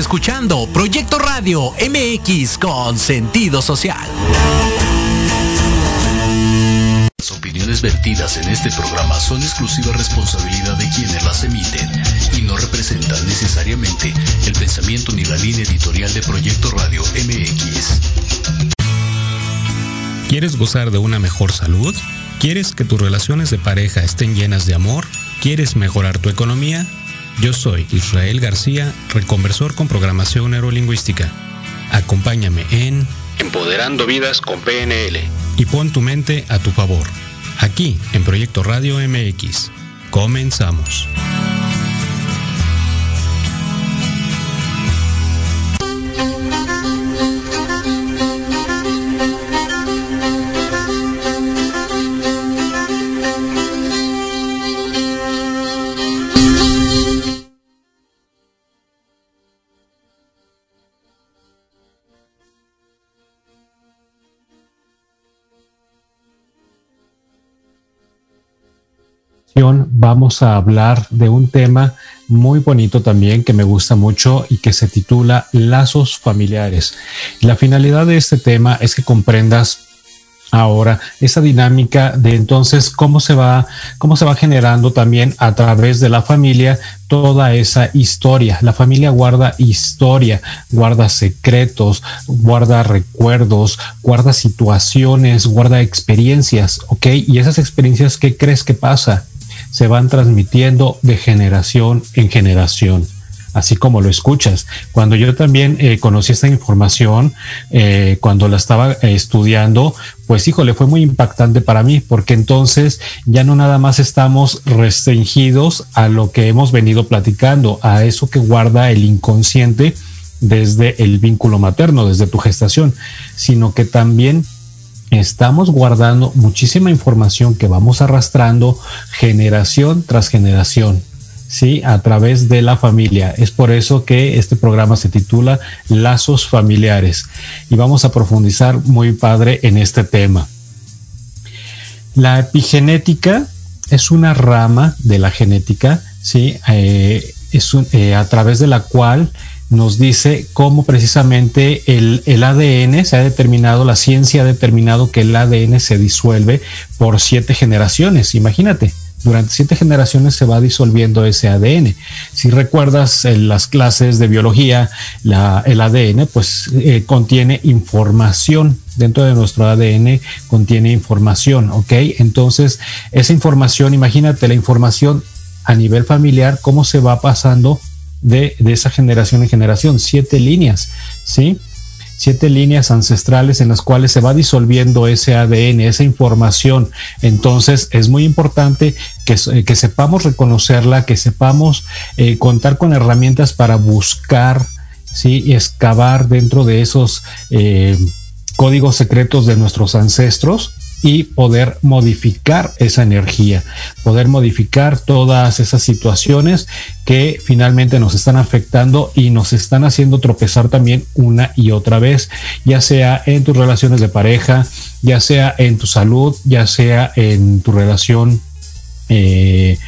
escuchando Proyecto Radio MX con sentido social. Las opiniones vertidas en este programa son exclusiva responsabilidad de quienes las emiten y no representan necesariamente el pensamiento ni la línea editorial de Proyecto Radio MX. ¿Quieres gozar de una mejor salud? ¿Quieres que tus relaciones de pareja estén llenas de amor? ¿Quieres mejorar tu economía? Yo soy Israel García, reconversor con programación neurolingüística. Acompáñame en Empoderando Vidas con PNL. Y pon tu mente a tu favor. Aquí en Proyecto Radio MX. Comenzamos. Vamos a hablar de un tema muy bonito también que me gusta mucho y que se titula Lazos familiares. La finalidad de este tema es que comprendas ahora esa dinámica de entonces cómo se va cómo se va generando también a través de la familia toda esa historia. La familia guarda historia guarda secretos guarda recuerdos guarda situaciones guarda experiencias ok y esas experiencias qué crees que pasa se van transmitiendo de generación en generación así como lo escuchas. Cuando yo también eh, conocí esta información, eh, cuando la estaba eh, estudiando, pues híjole, fue muy impactante para mí, porque entonces ya no nada más estamos restringidos a lo que hemos venido platicando, a eso que guarda el inconsciente desde el vínculo materno, desde tu gestación, sino que también estamos guardando muchísima información que vamos arrastrando generación tras generación. ¿sí? A través de la familia. Es por eso que este programa se titula Lazos Familiares y vamos a profundizar muy padre en este tema. La epigenética es una rama de la genética, ¿sí? Eh, es eh, a través de la cual nos dice cómo precisamente el, el, ADN se ha determinado, la ciencia ha determinado que el ADN se disuelve por siete generaciones. Imagínate, durante siete generaciones se va disolviendo ese ADN. Si recuerdas en las clases de biología, la, el ADN pues eh, contiene información. Dentro de nuestro ADN contiene información, ¿ok? Entonces, esa información, imagínate la información a nivel familiar, cómo se va pasando de, esa generación en generación, siete líneas, ¿sí? Siete líneas ancestrales en las cuales se va disolviendo ese ADN, esa información. Entonces es muy importante que, que sepamos reconocerla, que sepamos eh, contar con herramientas para buscar, ¿sí? Y excavar dentro de esos eh, códigos secretos de nuestros ancestros y poder modificar esa energía, poder modificar todas esas situaciones que finalmente nos están afectando y nos están haciendo tropezar también una y otra vez, ya sea en tus relaciones de pareja, ya sea en tu salud, ya sea en tu relación eh,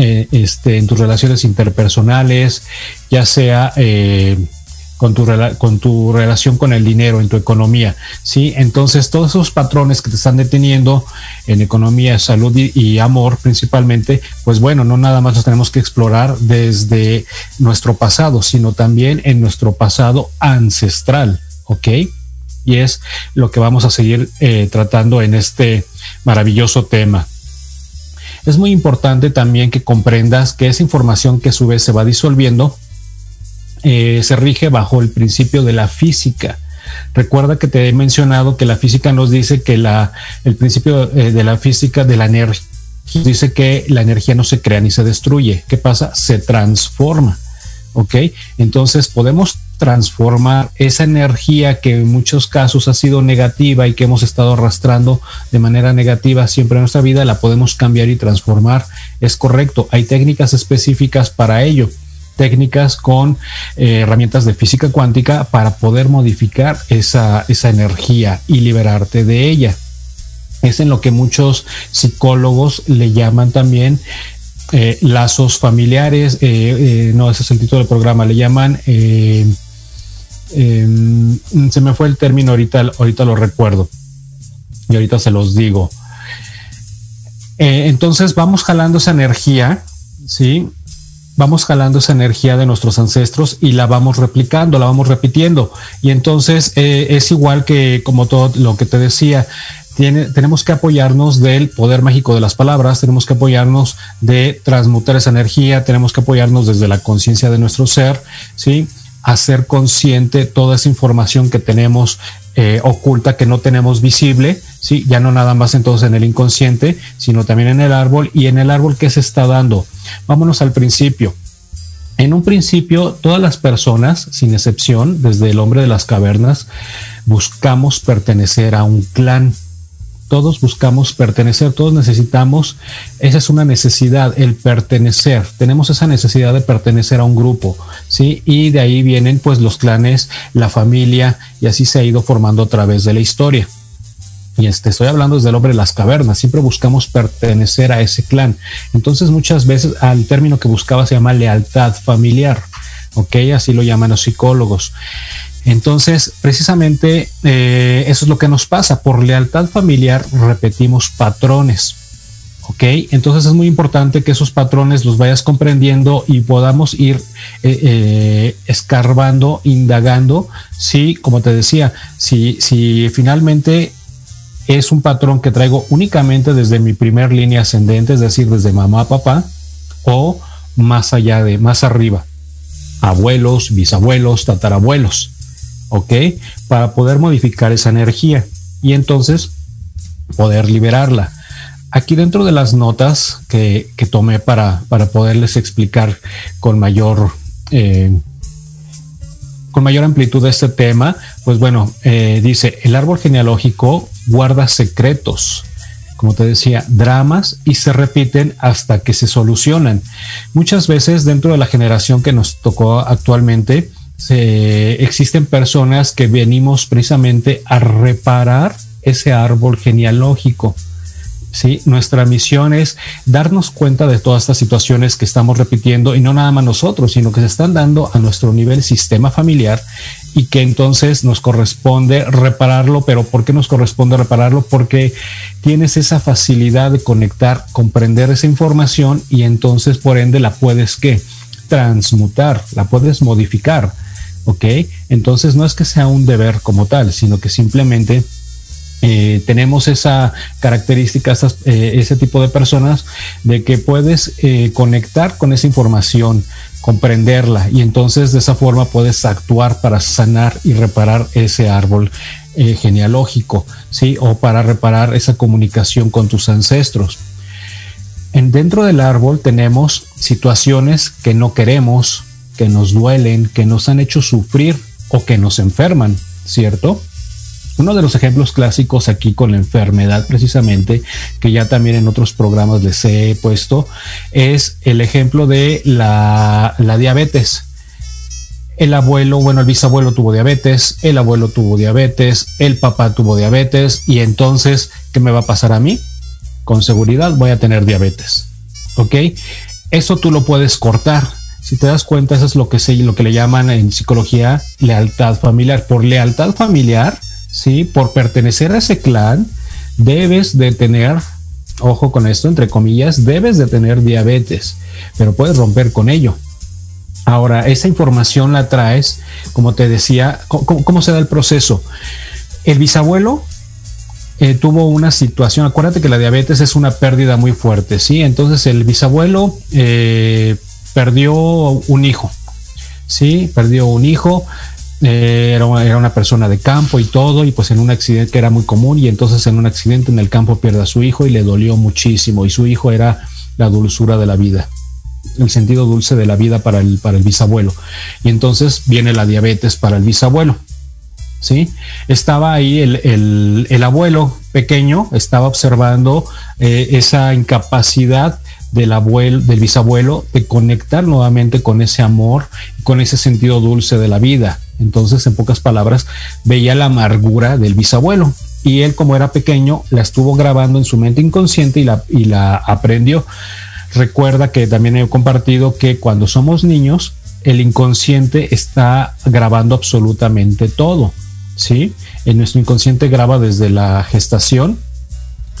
eh, este, en tus relaciones interpersonales, ya sea eh, con tu, con tu relación con el dinero, en tu economía, ¿sí? Entonces, todos esos patrones que te están deteniendo en economía, salud y, amor principalmente, pues bueno, no nada más los tenemos que explorar desde nuestro pasado, sino también en nuestro pasado ancestral, ¿ok? Y es lo que vamos a seguir eh, tratando en este maravilloso tema. Es muy importante también que comprendas que esa información que a su vez se va disolviendo, eh, se rige bajo el principio de la física. Recuerda que te he mencionado que la física nos dice que la, el principio eh, de la física de la energía dice que la energía no se crea ni se destruye. ¿Qué pasa? Se transforma. ¿Ok? Entonces podemos transformar esa energía que en muchos casos ha sido negativa y que hemos estado arrastrando de manera negativa siempre en nuestra vida, la podemos cambiar y transformar. Es correcto. Hay técnicas específicas para ello técnicas con eh, herramientas de física cuántica para poder modificar esa, esa energía y liberarte de ella. Es en lo que muchos psicólogos le llaman también eh, lazos familiares, no, ese es el título del programa, le llaman, em, se me fue el término ahorita, ahorita lo recuerdo y ahorita se los digo. entonces vamos jalando esa energía, ¿sí? Vamos jalando esa energía de nuestros ancestros y la vamos replicando, la vamos repitiendo. Y entonces eh, es igual que como todo lo que te decía, tiene, tenemos que apoyarnos del poder mágico de las palabras, tenemos que apoyarnos de transmutar esa energía, tenemos que apoyarnos desde la conciencia de nuestro ser, ¿sí? Hacer consciente toda esa información que tenemos eh, oculta, que no tenemos visible, ¿sí? Ya no nada más entonces en el inconsciente, sino también en el árbol. ¿Y en el árbol qué se está dando? Vámonos al principio. En un principio, todas las personas, sin excepción, desde el hombre de las cavernas, buscamos pertenecer a un clan. Todos buscamos pertenecer, todos necesitamos, esa es una necesidad, el pertenecer. Tenemos esa necesidad de pertenecer a un grupo, ¿sí? Y de ahí vienen pues los clanes, la familia, y así se ha ido formando a través de la historia y este, estoy hablando desde el hombre de las cavernas, siempre buscamos pertenecer a ese clan. Entonces muchas veces al término que buscaba se llama lealtad familiar, ¿ok? Así lo llaman los psicólogos. Entonces, precisamente eh, eso es lo que nos pasa. Por lealtad familiar repetimos patrones. ¿Ok? Entonces es muy importante que esos patrones los vayas comprendiendo y podamos ir eh, eh, escarbando, indagando. Sí, como te decía, si, si finalmente es un patrón que traigo únicamente desde mi primer línea ascendente, es decir, desde mamá, papá, o más allá de, más arriba, abuelos, bisabuelos, tatarabuelos, ¿ok? Para poder modificar esa energía y entonces poder liberarla. Aquí dentro de las notas que, tomé para, para poderles explicar con mayor eh, con mayor amplitud de este tema, pues bueno, eh, dice, el árbol genealógico guarda secretos, como te decía, dramas y se repiten hasta que se solucionan. Muchas veces dentro de la generación que nos tocó actualmente, existen personas que venimos precisamente a reparar ese árbol genealógico. ¿Sí? Nuestra misión es darnos cuenta de todas estas situaciones que estamos repitiendo y no nada más nosotros, sino que se están dando a nuestro nivel sistema familiar y que entonces nos corresponde repararlo, pero ¿por qué nos corresponde repararlo? Porque tienes esa facilidad de conectar, comprender esa información y entonces por ende la puedes que transmutar, la puedes modificar, ¿ok? Entonces no es que sea un deber como tal, sino que simplemente eh, tenemos esa característica, eh, ese tipo de personas, de que puedes eh, conectar con esa información, comprenderla y entonces de esa forma puedes actuar para sanar y reparar ese árbol genealógico, ¿sí? O para reparar esa comunicación con tus ancestros. En, dentro del árbol tenemos situaciones que no queremos, que nos duelen, que nos han hecho sufrir o que nos enferman, ¿cierto? Uno de los ejemplos clásicos aquí con la enfermedad precisamente, que ya también en otros programas les he puesto, es el ejemplo de la, diabetes. El abuelo, bueno, el bisabuelo tuvo diabetes, el abuelo tuvo diabetes, el papá tuvo diabetes y entonces, ¿qué me va a pasar a mí? Con seguridad voy a tener diabetes. ¿Ok? Eso tú lo puedes cortar. Si te das cuenta, eso es lo que, se, lo que le llaman en psicología lealtad familiar. Por lealtad familiar, ¿sí? Por pertenecer a ese clan, debes de tener, ojo con esto, entre comillas, debes de tener diabetes, pero puedes romper con ello. Ahora, esa información la traes, como te decía, ¿cómo, se da el proceso? El bisabuelo eh, tuvo una situación, acuérdate que la diabetes es una pérdida muy fuerte, ¿sí? Entonces el bisabuelo eh, perdió un hijo, ¿sí? Perdió un hijo, eh, era, una, persona de campo y todo, y pues en un accidente que era muy común, y entonces en un accidente en el campo pierde a su hijo y le dolió muchísimo, y su hijo era la dulzura de la vida, el sentido dulce de la vida para el, para el bisabuelo. Y entonces viene la diabetes para el bisabuelo. ¿Sí? Estaba ahí el, el, abuelo pequeño, estaba observando eh, esa incapacidad del abuelo, del bisabuelo, de conectar nuevamente con ese amor, con ese sentido dulce de la vida. Entonces, en pocas palabras, veía la amargura del bisabuelo. Y él, como era pequeño, la estuvo grabando en su mente inconsciente y la, y la aprendió. recuerda que también he compartido que cuando somos niños, el inconsciente está grabando absolutamente todo, ¿sí? En nuestro inconsciente graba desde la gestación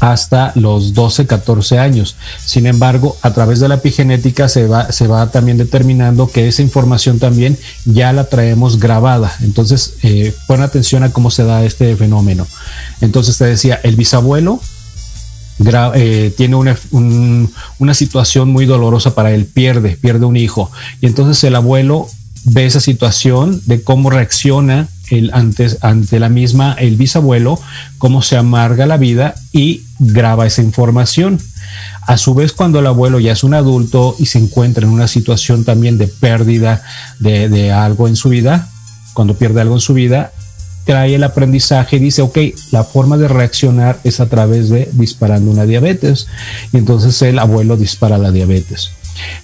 hasta los 12, 14 años. Sin embargo, a través de la epigenética se va, se va también determinando que esa información también ya la traemos grabada. Entonces, eh, pon atención a cómo se da este fenómeno. Entonces te decía, el bisabuelo eh, tiene una, una situación muy dolorosa para él, pierde, pierde un hijo. Y entonces el abuelo ve esa situación de cómo reacciona el, antes, ante la misma el bisabuelo, cómo se amarga la vida y graba esa información. A su vez, cuando el abuelo ya es un adulto y se encuentra en una situación también de pérdida de, de algo en su vida, cuando pierde algo en su vida, trae el aprendizaje y dice, ok, la forma de reaccionar es a través de disparando una diabetes. Y entonces el abuelo dispara la diabetes.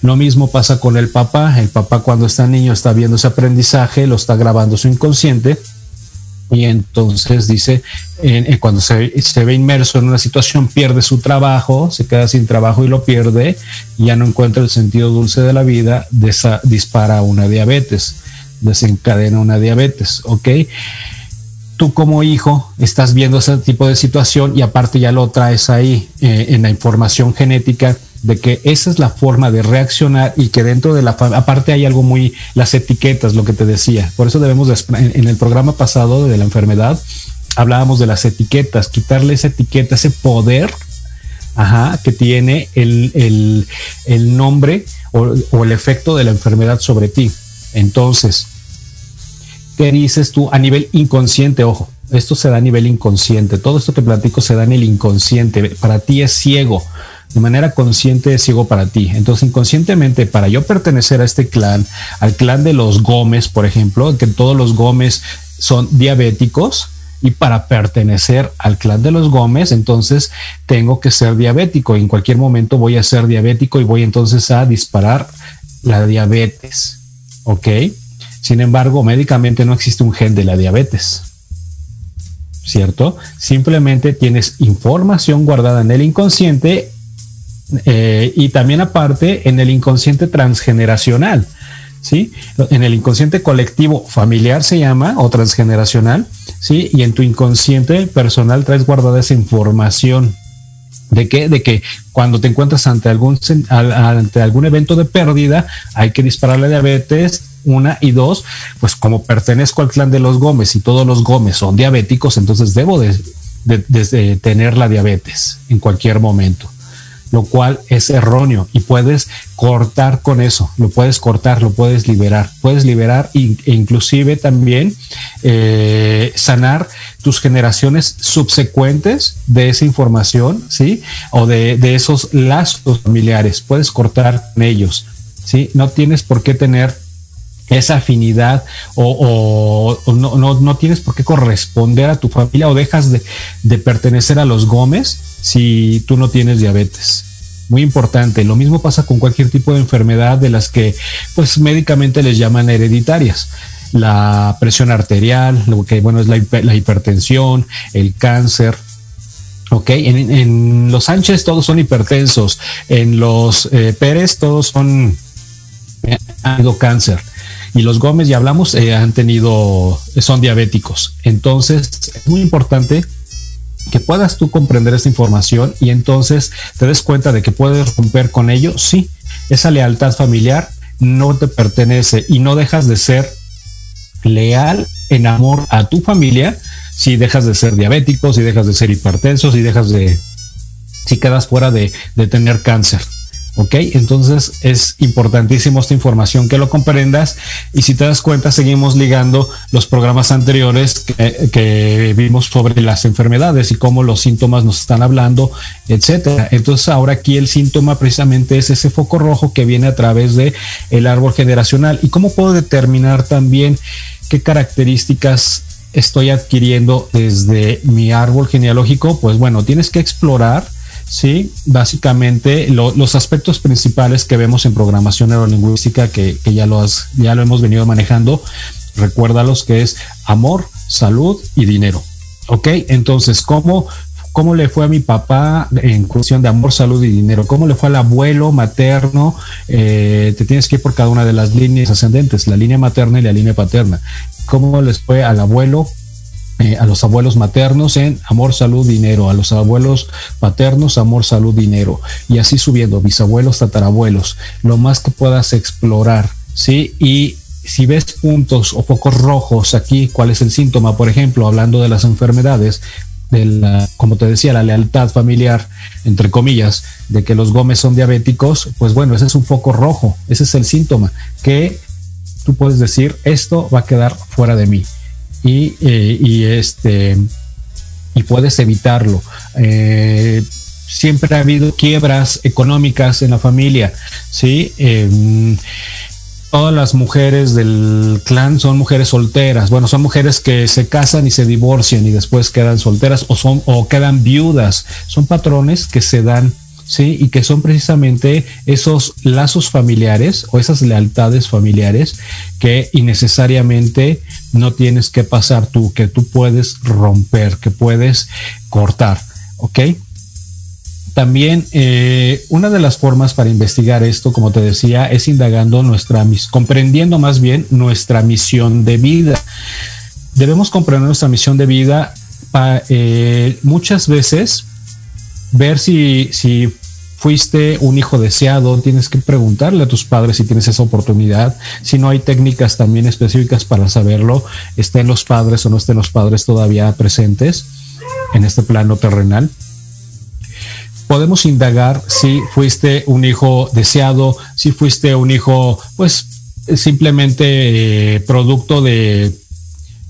Lo mismo pasa con el papá. El papá cuando está niño está viendo ese aprendizaje, lo está grabando su inconsciente. Y entonces dice, cuando se, ve inmerso en una situación, pierde su trabajo, se queda sin trabajo y lo pierde, ya no encuentra el sentido dulce de la vida, dispara una diabetes, desencadena una diabetes, ¿ok? tú como hijo estás viendo ese tipo de situación y aparte ya lo traes ahí eh, en la información genética de que esa es la forma de reaccionar y que dentro de la aparte hay algo muy las etiquetas lo que te decía por eso debemos en el programa pasado de la enfermedad hablábamos de las etiquetas quitarle esa etiqueta ese poder ajá, que tiene el, nombre o, o el efecto de la enfermedad sobre ti entonces ¿Qué dices tú a nivel inconsciente? Ojo, esto se da a nivel inconsciente. Todo esto que platico se da en el inconsciente. Para ti es ciego. De manera consciente es ciego para ti. Entonces, inconscientemente, para yo pertenecer a este clan, al clan de los Gómez, por ejemplo, que todos los Gómez son diabéticos, y para pertenecer al clan de los Gómez, entonces tengo que ser diabético. En cualquier momento voy a ser diabético y voy entonces a disparar la diabetes. ¿Ok? Sin embargo, médicamente no existe un gen de la diabetes. ¿Cierto? Simplemente tienes información guardada en el inconsciente eh, y también aparte en el inconsciente transgeneracional. ¿Sí? En el inconsciente colectivo familiar se llama o transgeneracional, ¿sí? Y en tu inconsciente personal traes guardada esa información. ¿De qué? De que cuando te encuentras ante algún, ante algún evento de pérdida, hay que disparar la diabetes, una y dos, pues como pertenezco al clan de los Gómez y todos los Gómez son diabéticos, entonces debo de, tener la diabetes en cualquier momento lo cual es erróneo y puedes cortar con eso, lo puedes cortar, lo puedes liberar, puedes liberar e inclusive también eh, sanar tus generaciones subsecuentes de esa información, ¿sí? O de, de esos lazos familiares, puedes cortar con ellos, ¿sí? No tienes por qué tener esa afinidad o, no, no, tienes por qué corresponder a tu familia o dejas de, de, pertenecer a los Gómez si tú no tienes diabetes. Muy importante. Lo mismo pasa con cualquier tipo de enfermedad de las que pues médicamente les llaman hereditarias. La presión arterial, lo que bueno es la, hipertensión, el cáncer, Ok, en, los Sánchez todos son hipertensos, en los eh, Pérez todos son eh, han tenido cáncer y los Gómez ya hablamos eh, han tenido son diabéticos. Entonces es muy importante que puedas tú comprender esta información y entonces te des cuenta de que puedes romper con ello. Sí, esa lealtad familiar no te pertenece y no dejas de ser leal en amor a tu familia si dejas de ser diabético, si dejas de ser hipertenso, si dejas de, si quedas fuera de, de tener cáncer. ¿Ok? Entonces es importantísimo esta información que lo comprendas y si te das cuenta seguimos ligando los programas anteriores que, vimos sobre las enfermedades y cómo los síntomas nos están hablando, etcétera. Entonces ahora aquí el síntoma precisamente es ese foco rojo que viene a través de el árbol generacional y cómo puedo determinar también qué características estoy adquiriendo desde mi árbol genealógico, pues bueno, tienes que explorar Sí, básicamente los aspectos principales que vemos en programación neurolingüística que, ya, lo ya lo hemos venido manejando, recuérdalos que es amor, salud y dinero. ¿Ok? Entonces, ¿cómo cómo le fue a mi papá en cuestión de amor, salud y dinero, cómo le fue al abuelo materno, eh, te tienes que ir por cada una de las líneas ascendentes, la línea materna y la línea paterna, cómo les fue al abuelo eh, a los abuelos maternos en amor, salud, dinero, a los abuelos paternos, amor, salud, dinero, y así subiendo, bisabuelos, tatarabuelos, lo más que puedas explorar, ¿sí? Y si ves puntos o focos rojos aquí, ¿cuál es el síntoma? Por ejemplo, hablando de las enfermedades, de la, como te decía, la lealtad familiar, entre comillas, de que los Gómez son diabéticos, pues bueno, ese es un foco rojo, ese es el síntoma, que tú puedes decir, esto va a quedar fuera de mí y, eh, y este y puedes evitarlo. Eh, siempre ha habido quiebras económicas en la familia, ¿sí? Em, todas las mujeres del clan son mujeres solteras. Bueno, son mujeres que se casan y se divorcian y después quedan solteras o son o quedan viudas. Son patrones que se dan ¿sí? Y que son precisamente esos lazos familiares o esas lealtades familiares que innecesariamente no tienes que pasar tú, que tú puedes romper, que puedes cortar, ¿ok? También eh, una de las formas para investigar esto, como te decía, es indagando nuestra, comprendiendo más bien nuestra misión de vida. Debemos comprender nuestra misión de vida eh, muchas veces ver si, si fuiste un hijo deseado, tienes que preguntarle a tus padres si tienes esa oportunidad. Si no hay técnicas también específicas para saberlo, estén los padres o no estén los padres todavía presentes en este plano terrenal. Podemos indagar si fuiste un hijo deseado, si fuiste un hijo, pues simplemente eh, producto de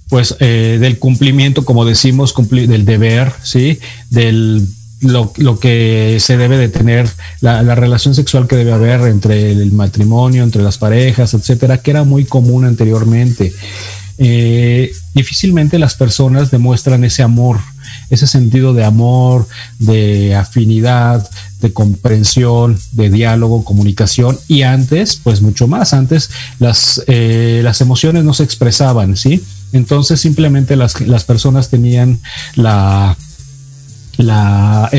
pues eh, del cumplimiento, como decimos, del deber, sí, del lo, lo, que se debe de tener, la, la, relación sexual que debe haber entre el matrimonio, entre las parejas, etcétera, que era muy común anteriormente. Eh, difícilmente las personas demuestran ese amor, ese sentido de amor, de afinidad, de comprensión, de diálogo, comunicación y antes, pues mucho más, antes las, eh, las emociones no se expresaban, ¿sí? Entonces simplemente las, las personas tenían la, la,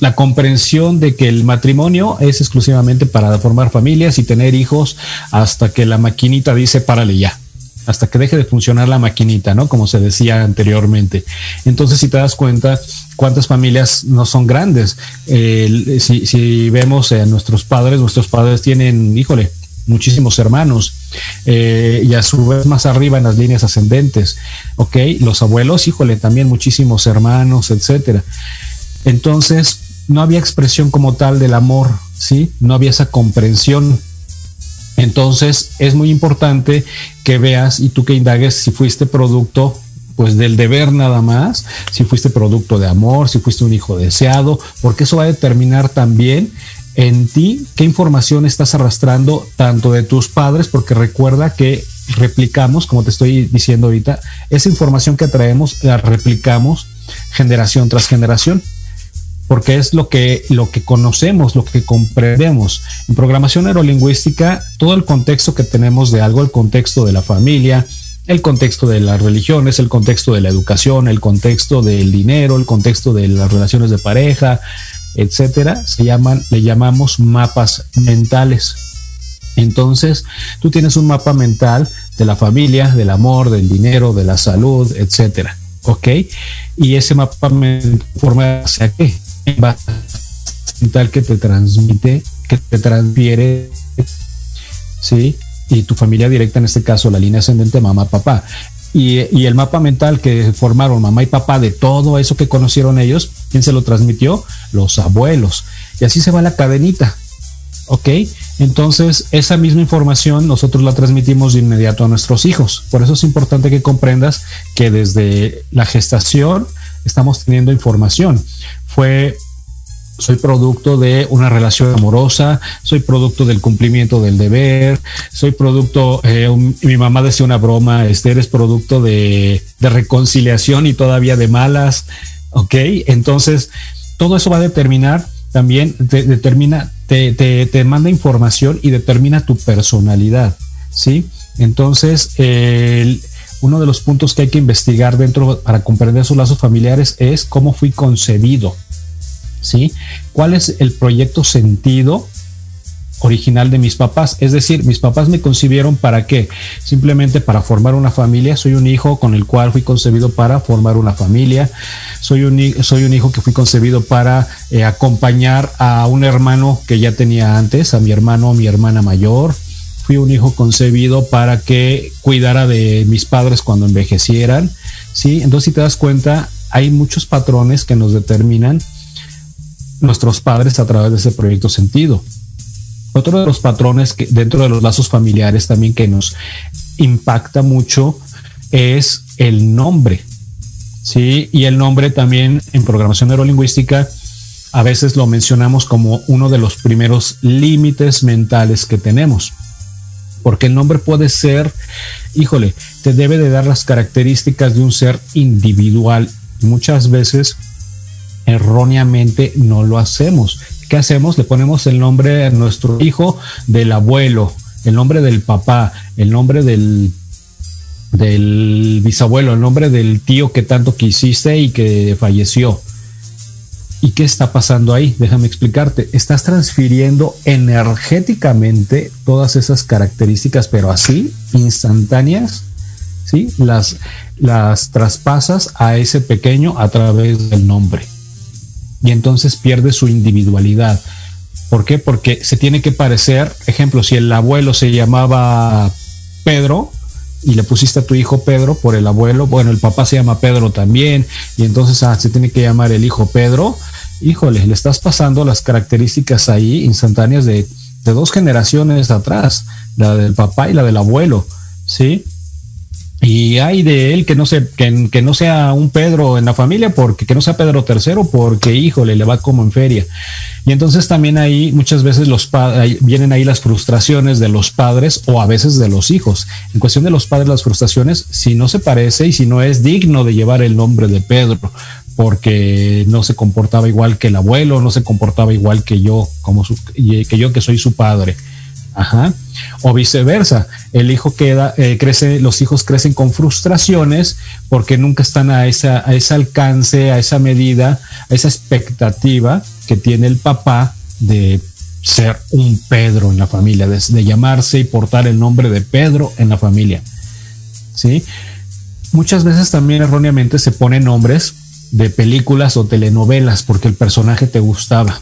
la comprensión de que el matrimonio es exclusivamente para formar familias y tener hijos hasta que la maquinita dice párale ya, hasta que deje de funcionar la maquinita, ¿no? Como se decía anteriormente. Entonces, si te das cuenta, cuántas familias no son grandes. si, si, vemos a nuestros padres, nuestros padres tienen, híjole, muchísimos hermanos eh, y a su vez más arriba en las líneas ascendentes, ¿ok? Los abuelos, híjole, también muchísimos hermanos, etcétera. Entonces, no había expresión como tal del amor, ¿sí? No había esa comprensión. Entonces, es muy importante que veas y tú que indagues si fuiste producto pues del deber nada más, si fuiste producto de amor, si fuiste un hijo deseado, porque eso va a determinar también en ti qué información estás arrastrando tanto de tus padres, porque recuerda que replicamos, como te estoy diciendo ahorita, esa información que traemos la replicamos generación tras generación porque es lo que, lo que conocemos, lo que comprendemos. En programación neurolingüística, todo el contexto que tenemos de algo, el contexto de la familia, el contexto de las religiones, el contexto de la educación, el contexto del dinero, el contexto de las relaciones de pareja, etcétera, se llaman, le llamamos mapas mentales. Entonces, tú tienes un mapa mental de la familia, del amor, del dinero, de la salud, etcétera. ¿Ok? Y ese mapa mental forma hacia qué? mental que te transmite, que te transfiere, ¿sí? Y tu familia directa, en este caso, la línea ascendente, mamá, Y, el mapa mental que formaron mamá y papá de todo eso que conocieron ellos, ¿quién se lo transmitió? Los abuelos. Y así se va la cadenita. ¿Ok? Entonces, esa misma información nosotros la transmitimos de inmediato a nuestros hijos. Por eso es importante que comprendas que desde la gestación estamos teniendo información. Fue soy producto de una relación amorosa, soy producto del cumplimiento del deber, soy producto, eh, mi mamá decía una broma, este eres producto de, reconciliación y todavía de malas, ¿ok? Entonces, todo eso va a determinar también, te, determina, te, te, te manda información y determina tu personalidad, ¿sí? Entonces, uno de los puntos que hay que investigar dentro para comprender sus lazos familiares es cómo fui concebido. ¿Sí? ¿Cuál es el proyecto sentido original de mis papás. Es decir, mis papás me concibieron para qué? Simplemente para formar una familia. Soy un hijo con el cual fui concebido para formar una familia. Soy un, soy un hijo que fui concebido para eh, acompañar a un hermano que ya tenía antes, a mi hermano o mi hermana mayor. Fui un hijo concebido para que cuidara de mis padres cuando envejecieran. ¿sí? Entonces, si te das cuenta, hay muchos patrones que nos determinan nuestros padres a través de ese proyecto sentido. Otro de los patrones que dentro de los lazos familiares también que nos impacta mucho es el nombre. Sí, y el nombre también en programación neurolingüística a veces lo mencionamos como uno de los primeros límites mentales que tenemos. Porque el nombre puede ser, híjole, te debe de dar las características de un ser individual. Muchas veces erróneamente no lo hacemos. ¿Qué hacemos? Le ponemos el nombre a nuestro hijo del abuelo, el nombre del papá, el nombre del, del bisabuelo, el nombre del tío que tanto quisiste y que falleció. ¿Y qué está pasando ahí? Déjame explicarte. Estás transfiriendo energéticamente todas esas características, pero así, instantáneas, ¿sí? Las, las traspasas a ese pequeño a través del nombre y entonces pierde su individualidad. ¿Por qué? Porque se tiene que parecer, ejemplo, si el abuelo se llamaba Pedro y le pusiste a tu hijo Pedro por el abuelo, bueno, el papá se llama Pedro también y entonces ah, se tiene que llamar el hijo Pedro, híjole, le estás pasando las características ahí instantáneas de, de dos generaciones atrás, la del papá y la del abuelo, ¿sí? Y hay de él que no, se, que, no sea un Pedro en la familia, porque que no sea Pedro tercero, porque híjole, le va como en feria. Y entonces también ahí muchas veces los vienen ahí las frustraciones de los padres o a veces de los hijos. En cuestión de los padres, las frustraciones, si no se parece y si no es digno de llevar el nombre de Pedro, porque no se comportaba igual que el abuelo, no se comportaba igual que yo, como que yo que soy su padre. Ajá. O viceversa, el hijo queda, eh, crece, los hijos crecen con frustraciones porque nunca están a, esa, a ese alcance, a esa medida, a esa expectativa que tiene el papá de ser un Pedro en la familia, de, de llamarse y portar el nombre de Pedro en la familia. ¿Sí? Muchas veces también erróneamente se ponen nombres de películas o telenovelas porque el personaje te gustaba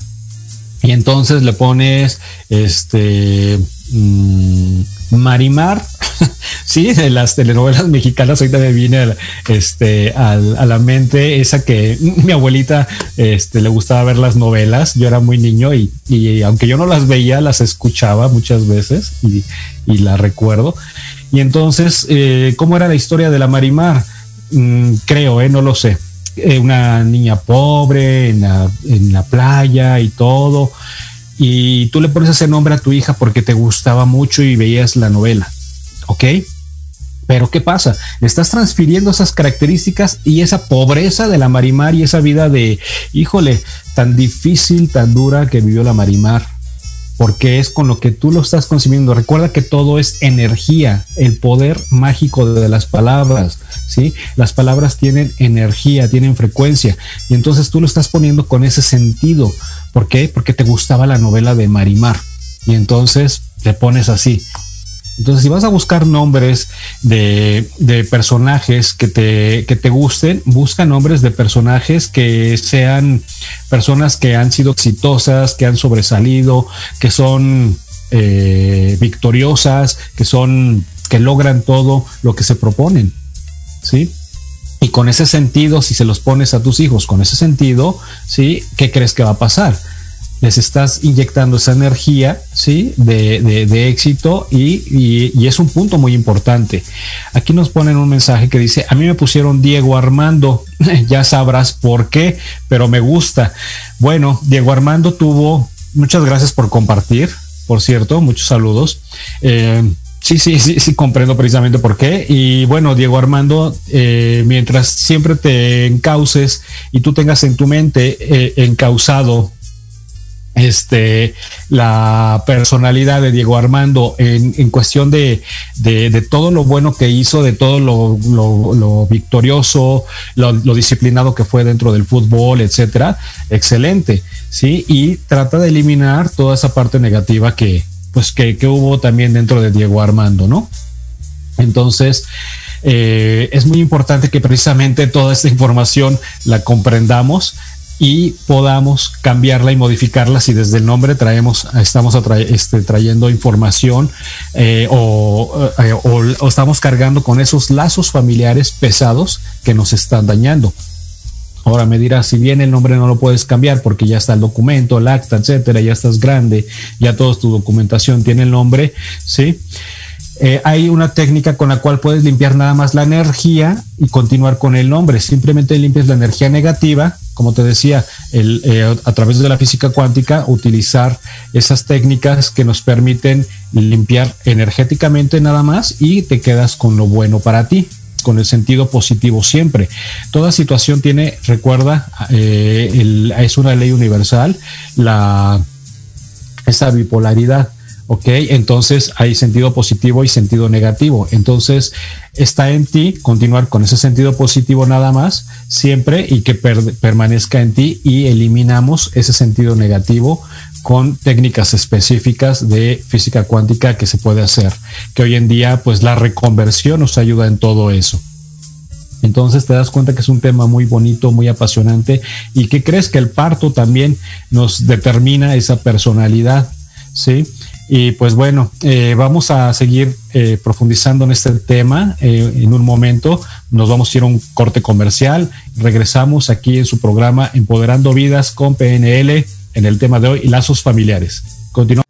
y entonces le pones este mm, Marimar, sí, de las telenovelas mexicanas, ahorita me viene este, a la mente esa que mi abuelita este, le gustaba ver las novelas, yo era muy niño y, aunque yo no las veía, las escuchaba muchas veces y, y la recuerdo. Y entonces, eh, ¿cómo era la historia de la Marimar? Mm, creo, eh, no lo sé eh, una niña pobre en la playa y todo, y tú le pones ese nombre a tu hija porque te gustaba mucho y veías la novela, ¿ok? Pero ¿qué pasa? Estás transfiriendo esas características y esa pobreza de la Marimar y esa vida de, híjole, tan difícil, tan dura que vivió la Marimar porque es con lo que tú lo estás consumiendo. Recuerda que todo es energía, el poder mágico de las palabras, ¿sí? Las palabras tienen energía, tienen frecuencia, y entonces tú lo estás poniendo con ese sentido. ¿Por qué? Porque te gustaba la novela de Marimar, y entonces le pones así. Entonces, si vas a buscar nombres de, personajes que te, que te gusten, busca nombres de personajes que sean personas que han sido exitosas, que han sobresalido, que son eh, victoriosas, que son, que logran todo lo que se proponen. ¿Sí? Y con ese sentido, si se los pones a tus hijos con ese sentido, ¿sí? ¿Qué crees que va a pasar? Les estás inyectando esa energía, ¿sí? De, de, éxito y, es un punto muy importante. Aquí nos ponen un mensaje que dice, a mí me pusieron Diego Armando, ya sabrás por qué, pero me gusta. Bueno, Diego Armando tuvo, muchas gracias por compartir, por cierto, muchos saludos. Eh, Sí, sí, sí, sí, comprendo precisamente por qué. Y bueno, Diego Armando, eh, mientras siempre te encauces y tú tengas en tu mente eh, encausado este, la personalidad de Diego Armando en, cuestión de, todo lo bueno que hizo, de todo lo, victorioso, lo, disciplinado que fue dentro del fútbol, etcétera, excelente, sí, y trata de eliminar toda esa parte negativa que, pues, que, hubo también dentro de Diego Armando, ¿no? Entonces, eh, es muy importante que precisamente toda esta información la comprendamos y podamos cambiarla y modificarla si desde el nombre traemos, estamos este, trayendo información eh, o, eh, o, estamos cargando con esos lazos familiares pesados que nos están dañando. Ahora me dirás, si bien el nombre no lo puedes cambiar porque ya está el documento, el acta, etcétera, ya estás grande, ya toda tu documentación tiene el nombre, ¿sí? Eh, hay una técnica con la cual puedes limpiar nada más la energía y continuar con el nombre. Simplemente limpias la energía negativa, como te decía, eh, a través de la física cuántica, utilizar esas técnicas que nos permiten limpiar energéticamente nada más y te quedas con lo bueno para ti con el sentido positivo siempre. Toda situación tiene, recuerda, eh, es una ley universal, la, esa bipolaridad ¿ok? Entonces hay sentido positivo y sentido negativo. Entonces está en ti continuar con ese sentido positivo nada más, siempre y que permanezca en ti y eliminamos ese sentido negativo con técnicas específicas de física cuántica que se puede hacer, que hoy en día pues la reconversión nos ayuda en todo eso. Entonces te das cuenta que es un tema muy bonito, muy apasionante y que crees que el parto también nos determina esa personalidad, ¿sí? Y pues bueno, eh, vamos a seguir eh, profundizando en este tema eh, en un momento. Nos vamos a ir a un corte comercial. Regresamos aquí en su programa Empoderando Vidas con PNL en el tema de hoy, lazos familiares. Continuamos.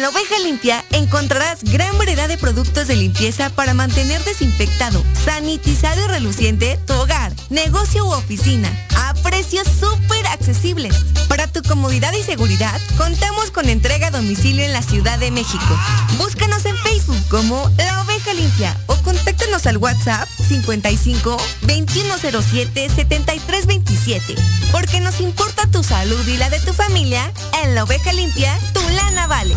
La oveja limpia encontrarás gran variedad de productos de limpieza para mantener desinfectado, sanitizado y reluciente tu hogar, negocio u oficina, a precios súper accesibles. Para tu comodidad y seguridad, contamos con entrega a domicilio en la Ciudad de México. Búscanos en Facebook como La Oveja Limpia o contáctanos al WhatsApp 55 2107 7327. Porque nos importa tu salud y la de tu familia, en La Oveja Limpia, tu lana vale.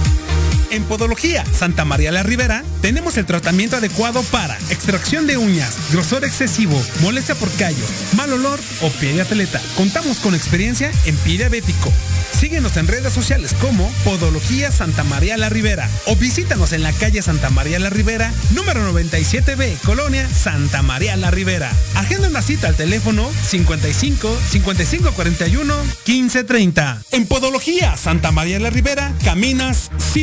En Podología Santa María la Ribera tenemos el tratamiento adecuado para extracción de uñas, grosor excesivo, molestia por callos, mal olor o pie de atleta. Contamos con experiencia en pie diabético. Síguenos en redes sociales como Podología Santa María la Ribera o visítanos en la calle Santa María la Ribera, número 97B, Colonia Santa María la Ribera. Agenda una cita al teléfono 55 55 41 15 30. En Podología Santa María la Ribera caminas sin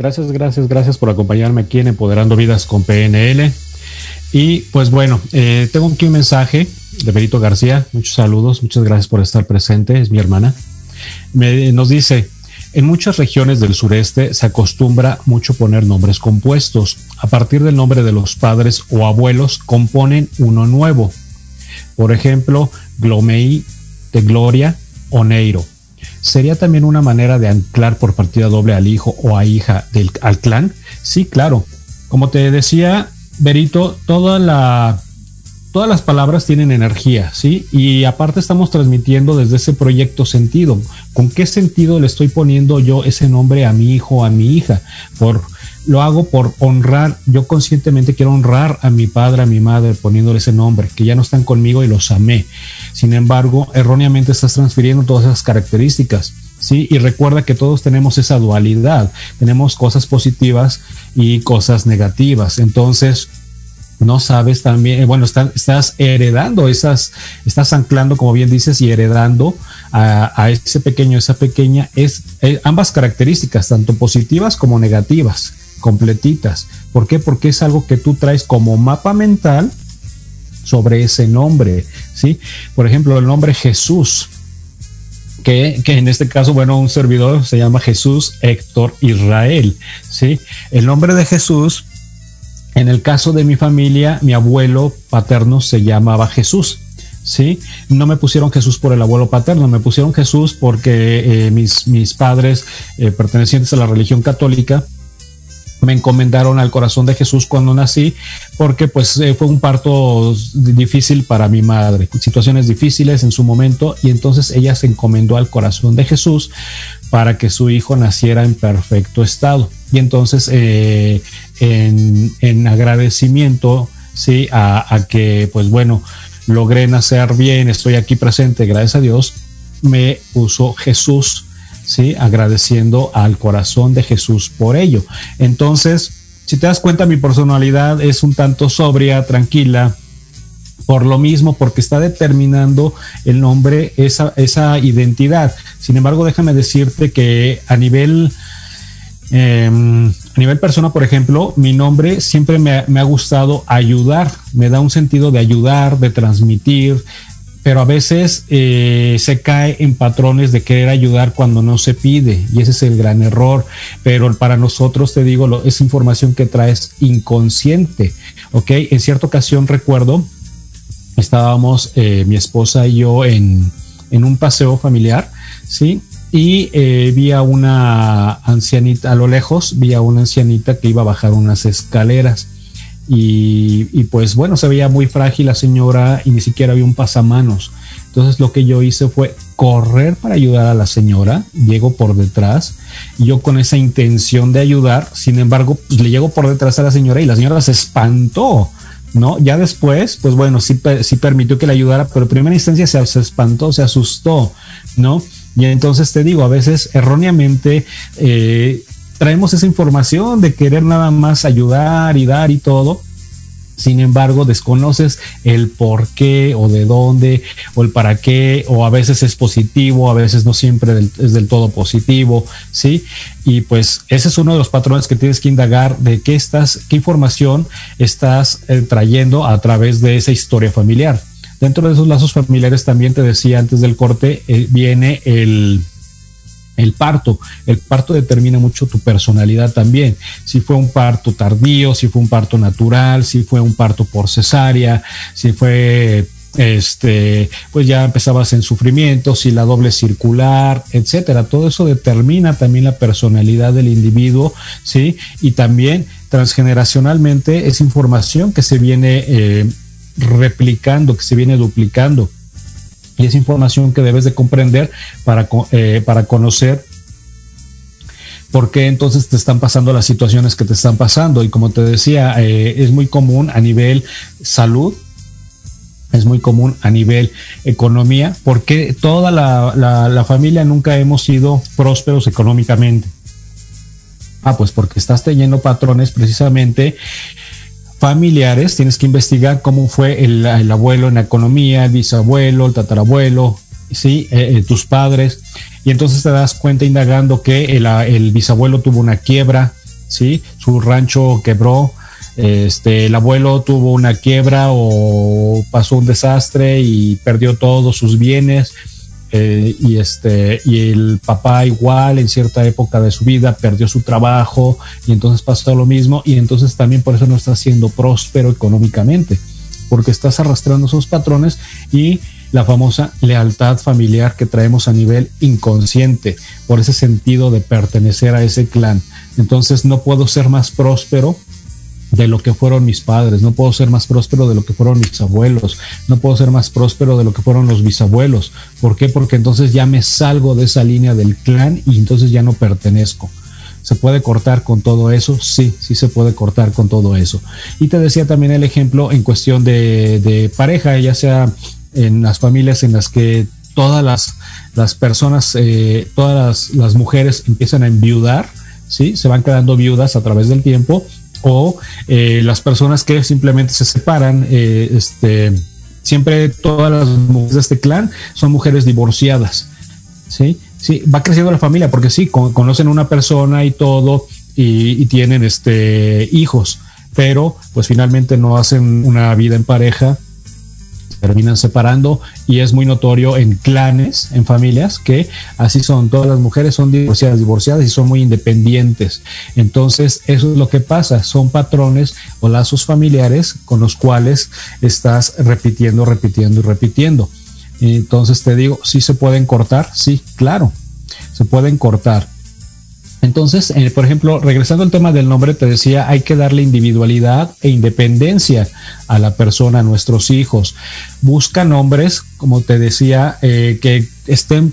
Gracias, gracias, gracias por acompañarme aquí en Empoderando Vidas con PNL. Y pues bueno, eh, tengo aquí un mensaje de Berito García. Muchos saludos, muchas gracias por estar presente, es mi hermana. Me, nos dice, en muchas regiones del sureste se acostumbra mucho poner nombres compuestos. A partir del nombre de los padres o abuelos componen uno nuevo. Por ejemplo, Glomei de Gloria o Neiro. ¿Sería también una manera de anclar por partida doble al hijo o a hija del, al clan? Sí, claro. Como te decía, Berito, todas las palabras tienen energía, ¿sí? Y aparte estamos transmitiendo desde ese proyecto sentido. ¿Con qué sentido le estoy poniendo yo ese nombre a mi hijo o a mi hija? Por lo hago por honrar, yo conscientemente quiero honrar a mi padre, a mi madre, poniéndole ese nombre, que ya no están conmigo y los amé. Sin embargo, erróneamente estás transfiriendo todas esas características. ¿sí? Y recuerda que todos tenemos esa dualidad, tenemos cosas positivas y cosas negativas. Entonces, no sabes también, eh, bueno, estás heredando esas, estás anclando, como bien dices, y heredando a, ese pequeño, esa pequeña, es eh, ambas características, tanto positivas como negativas, completitas. ¿Por qué? Porque es algo que tú traes como mapa mental sobre ese nombre, ¿sí? Por ejemplo, el nombre Jesús, que, que, en este caso, bueno, un servidor se llama Jesús Héctor Israel, ¿sí? El nombre de Jesús, en el caso de mi familia, mi abuelo paterno se llamaba Jesús, ¿sí? No me pusieron Jesús por el abuelo paterno, me pusieron Jesús porque eh, mis, mis padres eh, pertenecientes a la religión católica me encomendaron al corazón de Jesús cuando nací, porque pues eh, fue un parto difícil para mi madre, situaciones difíciles en su momento, y entonces ella se encomendó al corazón de Jesús para que su hijo naciera en perfecto estado. Y entonces, eh, en, agradecimiento, sí, a que pues bueno, logré nacer bien, estoy aquí presente, gracias a Dios, me puso Jesús ¿sí? Agradeciendo al corazón de Jesús por ello. Entonces, si te das cuenta, mi personalidad es un tanto sobria, tranquila, por lo mismo, porque está determinando el nombre, esa, esa identidad. Sin embargo, déjame decirte que a nivel, em, a nivel persona, por ejemplo, mi nombre siempre me, me, ha gustado ayudar, me da un sentido de ayudar, de transmitir, pero a veces eh, se cae en patrones de querer ayudar cuando no se pide y ese es el gran error. Pero para nosotros, te digo, lo, es información que traes inconsciente, ¿ok? En cierta ocasión recuerdo, estábamos eh, mi esposa y yo en, en, un paseo familiar, ¿sí? Y eh, vi a una ancianita, a lo lejos, vi a una ancianita que iba a bajar unas escaleras y, pues bueno, se veía muy frágil la señora y ni siquiera había un pasamanos. Entonces lo que yo hice fue correr para ayudar a la señora, llego por detrás, y yo con esa intención de ayudar, sin embargo, pues, le llego por detrás a la señora y la señora se espantó. ¿no? Ya después, pues bueno, sí, sí permitió que le ayudara, pero en primera instancia se, se, espantó, se asustó, ¿no? Y entonces te digo, a veces erróneamente eh, traemos esa información de querer nada más ayudar y dar y todo. Sin embargo, desconoces el por qué o de dónde o el para qué, o a veces es positivo, a veces no siempre es del todo positivo, ¿sí? Y pues ese es uno de los patrones que tienes que indagar de qué estás, qué información estás eh, trayendo a través de esa historia familiar. Dentro de esos lazos familiares también te decía antes del corte, eh, viene el, el parto. El parto determina mucho tu personalidad también. Si fue un parto tardío, si fue un parto natural, si fue un parto por cesárea, si fue este, pues ya empezabas en sufrimiento, si la doble circular, etcétera. Todo eso determina también la personalidad del individuo, ¿sí? Y también transgeneracionalmente es información que se viene eh, replicando, que se viene duplicando y es información que debes de comprender para, eh, para conocer por qué entonces te están pasando las situaciones que te están pasando. Y como te decía, eh, es muy común a nivel salud, es muy común a nivel economía, porque toda la, la familia nunca hemos sido prósperos económicamente. Ah, pues porque estás teniendo patrones precisamente familiares, tienes que investigar cómo fue el, abuelo en la economía, el bisabuelo, el tatarabuelo, ¿sí? Eh, eh, tus padres, y entonces te das cuenta indagando que el, bisabuelo tuvo una quiebra, ¿sí? su rancho quebró, Este, el abuelo tuvo una quiebra o pasó un desastre y perdió todos sus bienes. Eh, y este y el papá igual en cierta época de su vida perdió su trabajo y entonces pasó lo mismo y entonces también por eso no está siendo próspero económicamente porque estás arrastrando esos patrones y la famosa lealtad familiar que traemos a nivel inconsciente por ese sentido de pertenecer a ese clan. Entonces no puedo ser más próspero de lo que fueron mis padres, no puedo ser más próspero de lo que fueron mis abuelos, no puedo ser más próspero de lo que fueron los bisabuelos. ¿Por qué? Porque entonces ya me salgo de esa línea del clan y entonces ya no pertenezco. ¿Se puede cortar con todo eso? Sí, sí se puede cortar con todo eso. Y te decía también el ejemplo en cuestión de, pareja, ya sea en las familias en las que todas las, personas, eh, todas las, las mujeres empiezan a enviudar, ¿sí? Se van quedando viudas a través del tiempo o eh, las personas que simplemente se separan, eh, este, siempre todas las mujeres de este clan son mujeres divorciadas, ¿sí? Sí, va creciendo la familia porque sí, conocen una persona y todo y, y tienen este, hijos, pero pues finalmente no hacen una vida en pareja terminan separando y es muy notorio en clanes, en familias, que así son, todas las mujeres son divorciadas, divorciadas y son muy independientes. Entonces, eso es lo que pasa, son patrones o lazos familiares con los cuales estás repitiendo, repitiendo y repitiendo. Entonces te digo, ¿sí se pueden cortar? Sí, claro, se pueden cortar entonces, eh, por ejemplo, regresando al tema del nombre, te decía, hay que darle individualidad e independencia a la persona, a nuestros hijos. Busca nombres, como te decía, eh, que estén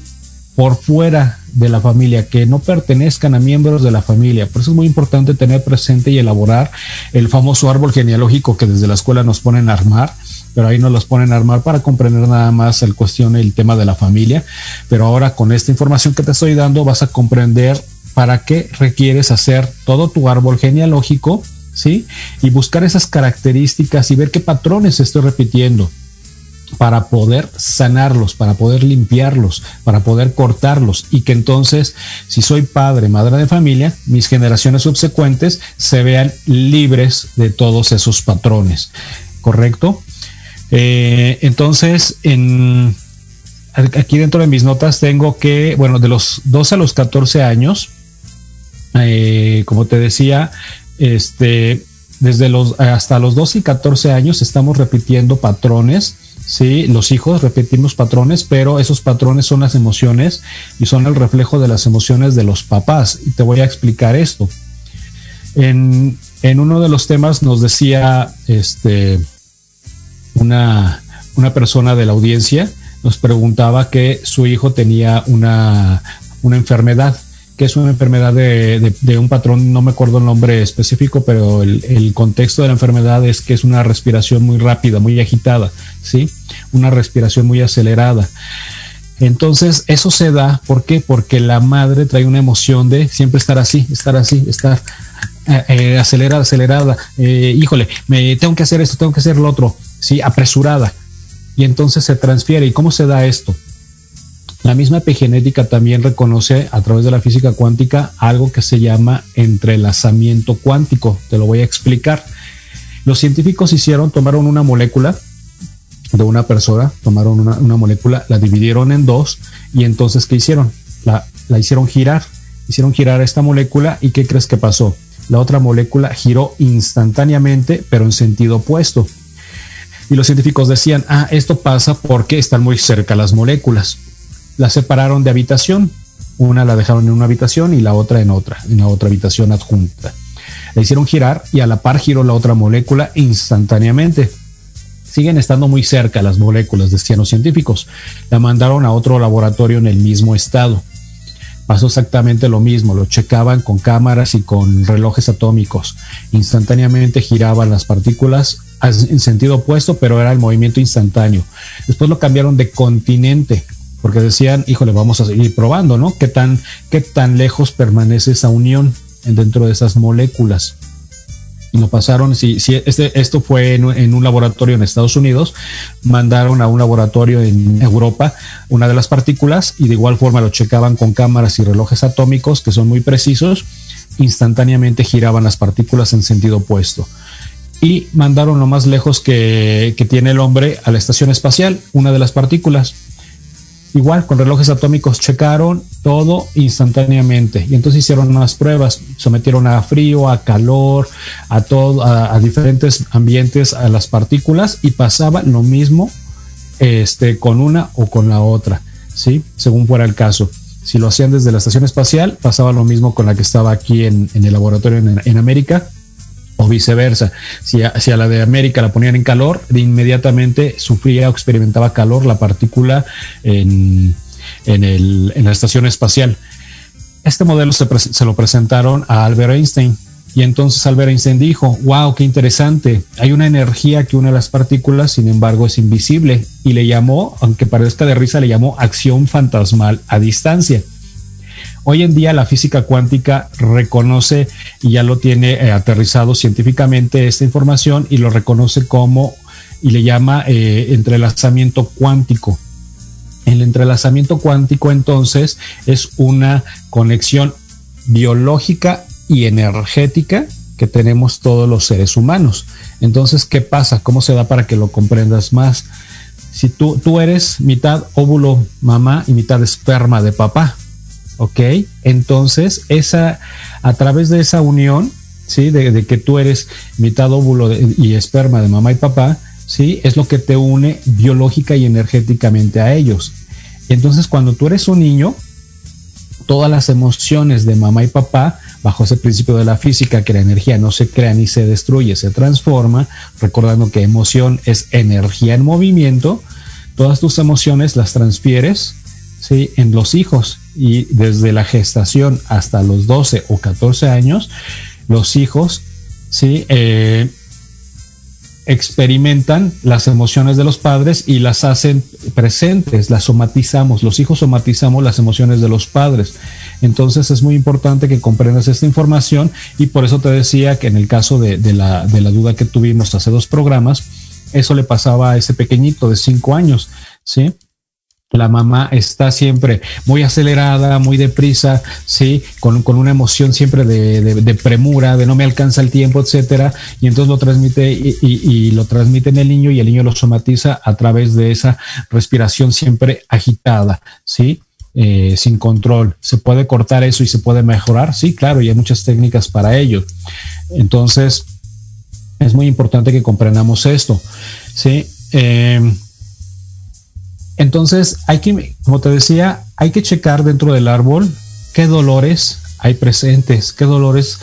por fuera de la familia, que no pertenezcan a miembros de la familia. Por eso es muy importante tener presente y elaborar el famoso árbol genealógico que desde la escuela nos ponen a armar, pero ahí nos los ponen a armar para comprender nada más el cuestión, el tema de la familia. Pero ahora con esta información que te estoy dando vas a comprender para qué requieres hacer todo tu árbol genealógico, ¿sí? Y buscar esas características y ver qué patrones estoy repitiendo para poder sanarlos, para poder limpiarlos, para poder cortarlos y que entonces, si soy padre, madre de familia, mis generaciones subsecuentes se vean libres de todos esos patrones, ¿correcto? Eh, entonces, en, aquí dentro de mis notas tengo que, bueno, de los 2 a los 14 años, eh, como te decía, este, desde los hasta los 12 y 14 años estamos repitiendo patrones. Sí, los hijos repetimos patrones, pero esos patrones son las emociones y son el reflejo de las emociones de los papás. Y te voy a explicar esto. En, uno de los temas nos decía este, una, una persona de la audiencia, nos preguntaba que su hijo tenía una, una enfermedad que es una enfermedad de, un patrón, no me acuerdo el nombre específico, pero el, contexto de la enfermedad es que es una respiración muy rápida, muy agitada, ¿sí? Una respiración muy acelerada. Entonces, eso se da, ¿por qué? Porque la madre trae una emoción de siempre estar así, estar así, estar eh, eh, acelerada, acelerada, eh, híjole, me tengo que hacer esto, tengo que hacer lo otro, ¿sí? Apresurada. Y entonces se transfiere. ¿Y cómo se da esto? La misma epigenética también reconoce a través de la física cuántica algo que se llama entrelazamiento cuántico. Te lo voy a explicar. Los científicos hicieron, tomaron una molécula de una persona, tomaron una, molécula, la dividieron en dos y entonces ¿qué hicieron? La, la hicieron girar, hicieron girar esta molécula y ¿qué crees que pasó? La otra molécula giró instantáneamente pero en sentido opuesto. Y los científicos decían, ah, esto pasa porque están muy cerca las moléculas la separaron de habitación. Una la dejaron en una habitación y la otra en otra, en la otra habitación adjunta. La hicieron girar y a la par giró la otra molécula instantáneamente. Siguen estando muy cerca las moléculas, decían los científicos. La mandaron a otro laboratorio en el mismo estado. Pasó exactamente lo mismo, lo checaban con cámaras y con relojes atómicos. Instantáneamente giraban las partículas en sentido opuesto, pero era el movimiento instantáneo. Después lo cambiaron de continente porque decían, híjole, vamos a seguir probando, ¿no? ¿Qué tan, qué tan lejos permanece esa unión dentro de esas moléculas? Y lo pasaron, si, si este, esto fue en, un laboratorio en Estados Unidos, mandaron a un laboratorio en Europa una de las partículas y de igual forma lo checaban con cámaras y relojes atómicos que son muy precisos, instantáneamente giraban las partículas en sentido opuesto. y mandaron lo más lejos que, que tiene el hombre a la estación espacial, una de las partículas igual con relojes atómicos checaron todo instantáneamente y entonces hicieron unas pruebas, sometieron a frío, a calor, a todo, a, diferentes ambientes a las partículas y pasaba lo mismo este, con una o con la otra, ¿sí? Según fuera el caso. Si lo hacían desde la estación espacial, pasaba lo mismo con la que estaba aquí en, el laboratorio en América o viceversa. Si a, si a, la de América la ponían en calor, inmediatamente sufría o experimentaba calor la partícula en, en, el, en la estación espacial. Este modelo se, se, lo presentaron a Albert Einstein y entonces Albert Einstein dijo, wow, qué interesante, hay una energía que une las partículas, sin embargo es invisible y le llamó, aunque parezca de risa, le llamó acción fantasmal a distancia. Hoy en día la física cuántica reconoce y ya lo tiene eh, aterrizado científicamente esta información y lo reconoce como y le llama eh, entrelazamiento cuántico. El entrelazamiento cuántico entonces es una conexión biológica y energética que tenemos todos los seres humanos. Entonces, ¿qué pasa? ¿Cómo se da para que lo comprendas más? Si tú, tú eres mitad óvulo mamá y mitad esperma de papá, ¿ok? Entonces, esa, a través de esa unión, ¿sí? De, que tú eres mitad óvulo y esperma de mamá y papá, ¿sí? Es lo que te une biológica y energéticamente a ellos. Entonces, cuando tú eres un niño, todas las emociones de mamá y papá, bajo ese principio de la física, que la energía no se crea ni se destruye, se transforma, recordando que emoción es energía en movimiento, todas tus emociones las transfieres ¿sí? en los hijos y desde la gestación hasta los 12 o 14 años, los hijos ¿sí? Eh, experimentan las emociones de los padres y las hacen presentes, las somatizamos, los hijos somatizamos las emociones de los padres. Entonces es muy importante que comprendas esta información y por eso te decía que en el caso de, la, de la duda que tuvimos hace dos programas, eso le pasaba a ese pequeñito de cinco años, ¿sí? La mamá está siempre muy acelerada, muy deprisa, sí, con, una emoción siempre de, premura, de no me alcanza el tiempo, etcétera, y entonces lo transmite y, lo transmite en el niño y el niño lo somatiza a través de esa respiración siempre agitada, sí. Eh, sin control. ¿Se puede cortar eso y se puede mejorar? Sí, claro, y hay muchas técnicas para ello. Entonces, es muy importante que comprendamos esto. Sí. Eh, entonces, hay que, como te decía, hay que checar dentro del árbol qué dolores hay presentes, qué dolores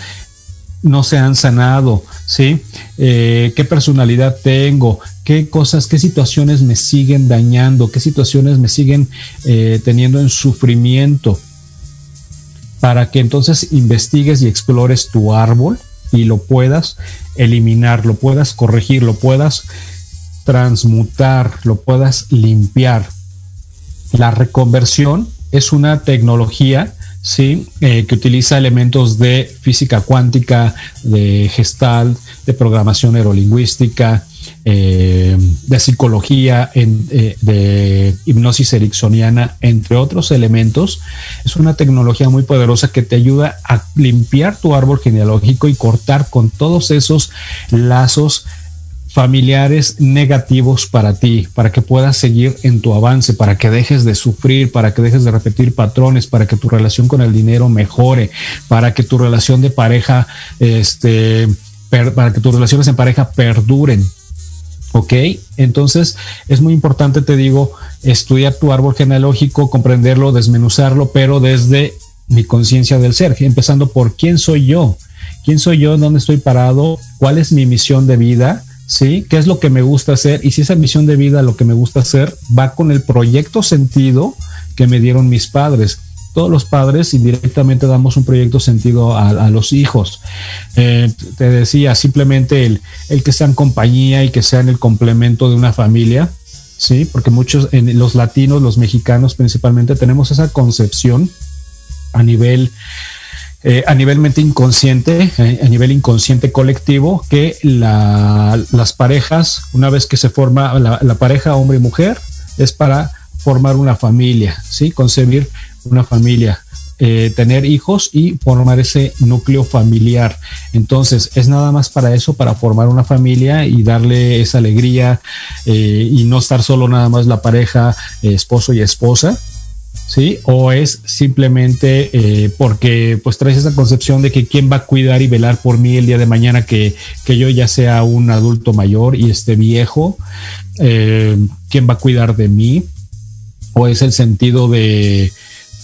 no se han sanado, ¿sí? Eh, ¿Qué personalidad tengo? ¿Qué cosas, qué situaciones me siguen dañando? ¿Qué situaciones me siguen eh, teniendo en sufrimiento? Para que entonces investigues y explores tu árbol y lo puedas eliminar, lo puedas corregir, lo puedas transmutar, lo puedas limpiar. La reconversión es una tecnología ¿sí? Eh, que utiliza elementos de física cuántica, de gestal, de programación neurolingüística, eh, de psicología, eh, de hipnosis ericksoniana, entre otros elementos. Es una tecnología muy poderosa que te ayuda a limpiar tu árbol genealógico y cortar con todos esos lazos familiares negativos para ti, para que puedas seguir en tu avance, para que dejes de sufrir, para que dejes de repetir patrones, para que tu relación con el dinero mejore, para que tu relación de pareja, este, para que tus relaciones en pareja perduren. ¿Ok? Entonces es muy importante, te digo, estudiar tu árbol genealógico, comprenderlo, desmenuzarlo, pero desde mi conciencia del ser, empezando por quién soy yo, quién soy yo, dónde estoy parado, cuál es mi misión de vida, ¿sí? ¿Qué es lo que me gusta hacer? Y si esa misión de vida, lo que me gusta hacer, va con el proyecto sentido que me dieron mis padres. Todos los padres indirectamente damos un proyecto sentido a, los hijos. Eh, te decía, simplemente el, el que sean compañía y que sean el complemento de una familia, ¿sí? Porque muchos, en los latinos, los mexicanos principalmente, tenemos esa concepción a nivel eh, a nivel mente inconsciente, eh, a nivel inconsciente colectivo, que las parejas, una vez que se forma la, pareja hombre y mujer, es para formar una familia, ¿sí? Concebir una familia. eh, tener hijos y formar ese núcleo familiar. Entonces, es nada más para eso, para formar una familia y darle esa alegría eh, y no estar solo nada más la pareja, esposo y esposa, ¿sí? O es simplemente eh, porque pues traes esa concepción de que quién va a cuidar y velar por mí el día de mañana que, yo ya sea un adulto mayor y esté viejo, eh, quién va a cuidar de mí, o es el sentido de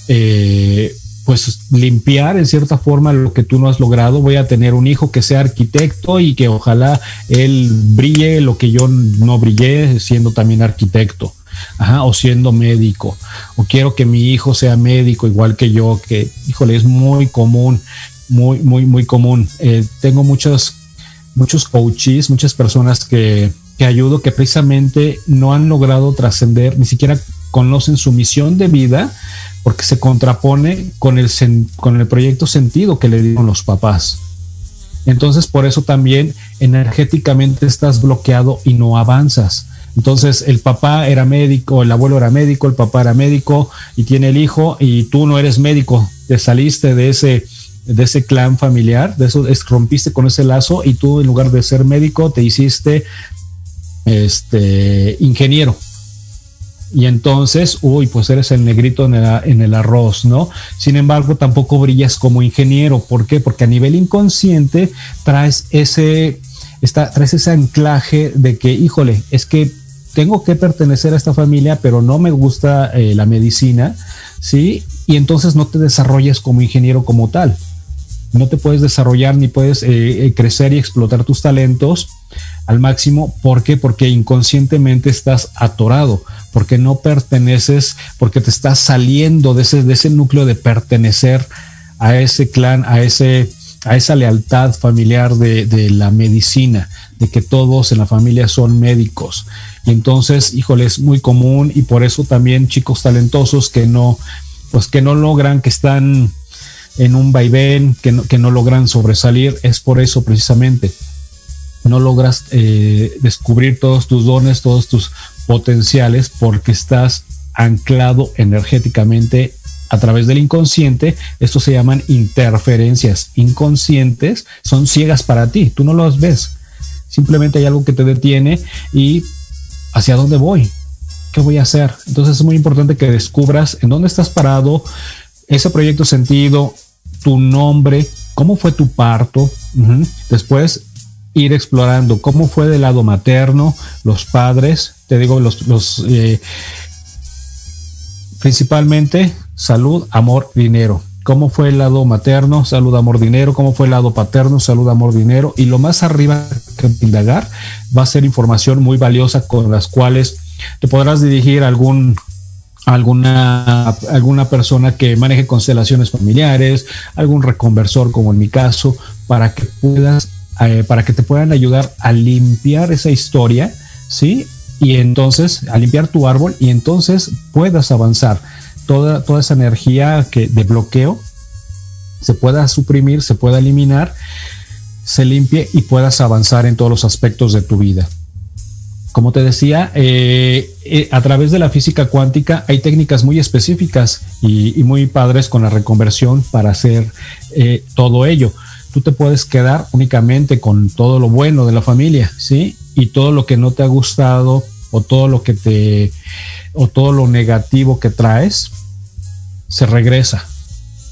eh, pues limpiar en cierta forma lo que tú no has logrado. Voy a tener un hijo que sea arquitecto y que ojalá él brille lo que yo no brillé siendo también arquitecto o siendo médico, o quiero que mi hijo sea médico igual que yo, que, híjole, es muy común, muy, muy, muy común. Eh, tengo muchos, muchos coaches, muchas personas que, que ayudo que precisamente no han logrado trascender, ni siquiera conocen su misión de vida, porque se contrapone con el, con el proyecto sentido que le dieron los papás. Entonces, por eso también energéticamente estás bloqueado y no avanzas. Entonces el papá era médico, el abuelo era médico, el papá era médico y tiene el hijo y tú no eres médico, te saliste de ese de ese clan familiar, de eso rompiste con ese lazo y tú en lugar de ser médico te hiciste este ingeniero. Y entonces, uy, pues eres el negrito en el, en el arroz, ¿no? Sin embargo, tampoco brillas como ingeniero. ¿Por qué? Porque a nivel inconsciente traes ese, está, traes ese anclaje de que, híjole, es que tengo que pertenecer a esta familia, pero no me gusta eh, la medicina, ¿sí? Y entonces no te desarrollas como ingeniero como tal. No te puedes desarrollar ni puedes eh, eh, crecer y explotar tus talentos al máximo. ¿Por qué? Porque inconscientemente estás atorado, porque no perteneces, porque te estás saliendo de ese, de ese núcleo de pertenecer a ese clan, a ese a esa lealtad familiar de, de, la medicina, de que todos en la familia son médicos. Y entonces, híjole, es muy común y por eso también chicos talentosos que no, pues que no logran, que están en un vaivén, que no, que no logran sobresalir, es por eso precisamente. No logras eh, descubrir todos tus dones, todos tus potenciales, porque estás anclado energéticamente a través del inconsciente. Esto se llaman interferencias inconscientes, son ciegas para ti, tú no las ves. Simplemente hay algo que te detiene y hacia dónde voy, qué voy a hacer. Entonces es muy importante que descubras en dónde estás parado, ese proyecto sentido, tu nombre, cómo fue tu parto. Después ir explorando cómo fue del lado materno, los padres, te digo, los, los eh, principalmente salud, amor, dinero. ¿Cómo fue el lado materno? Salud, amor, dinero. ¿Cómo fue el lado paterno? Salud, amor, dinero. Y lo más arriba que indagar va a ser información muy valiosa con las cuales te podrás dirigir a algún alguna, alguna persona que maneje constelaciones familiares, algún reconversor como en mi caso, para que puedas, eh, para que te puedan ayudar a limpiar esa historia, ¿sí? Y entonces, a limpiar tu árbol y entonces puedas avanzar toda, toda esa energía que, de bloqueo se pueda suprimir, se pueda eliminar, se limpie y puedas avanzar en todos los aspectos de tu vida. Como te decía, eh, eh, a través de la física cuántica hay técnicas muy específicas y, muy padres con la reconversión para hacer eh, todo ello. Tú te puedes quedar únicamente con todo lo bueno de la familia, ¿sí? Y todo lo que no te ha gustado o todo lo que te o todo lo negativo que traes se regresa,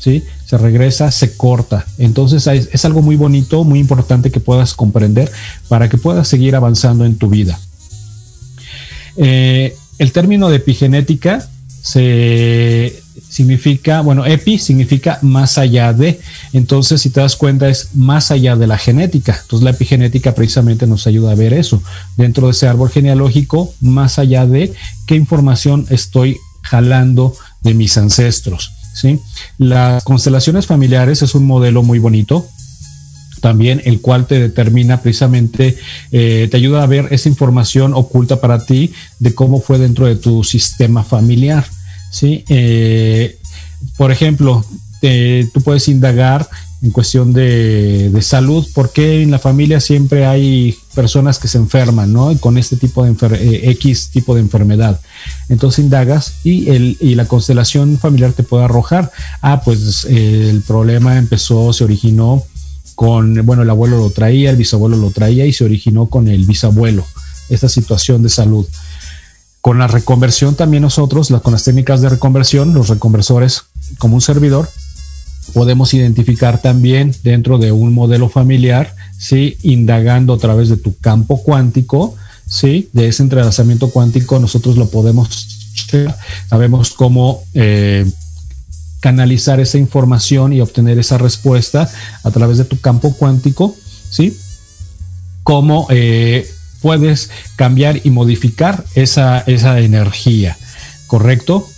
¿sí? Se regresa, se corta. Entonces es, algo muy bonito, muy importante que puedas comprender para que puedas seguir avanzando en tu vida. Eh, el término de epigenética se significa, bueno, epi significa más allá de, entonces si te das cuenta es más allá de la genética, entonces la epigenética precisamente nos ayuda a ver eso, dentro de ese árbol genealógico, más allá de qué información estoy jalando de mis ancestros, ¿sí? Las constelaciones familiares es un modelo muy bonito, también el cual te determina precisamente, eh, te ayuda a ver esa información oculta para ti de cómo fue dentro de tu sistema familiar. ¿sí? Eh, por ejemplo, tú puedes indagar en cuestión de, salud, porque en la familia siempre hay personas que se enferman, ¿no? con este tipo de eh, X tipo de enfermedad. Entonces indagas y, el, y la constelación familiar te puede arrojar, ah, pues el problema empezó, se originó con, bueno, el abuelo lo traía, el bisabuelo lo traía y se originó con el bisabuelo, esta situación de salud. Con la reconversión también nosotros, con las técnicas de reconversión, los reconversores como un servidor, podemos identificar también dentro de un modelo familiar, ¿sí? indagando a través de tu campo cuántico, ¿sí? de ese entrelazamiento cuántico, nosotros lo podemos sabemos cómo eh, canalizar esa información y obtener esa respuesta a través de tu campo cuántico, ¿sí? Cómo eh, puedes cambiar y modificar esa, esa energía, ¿correcto?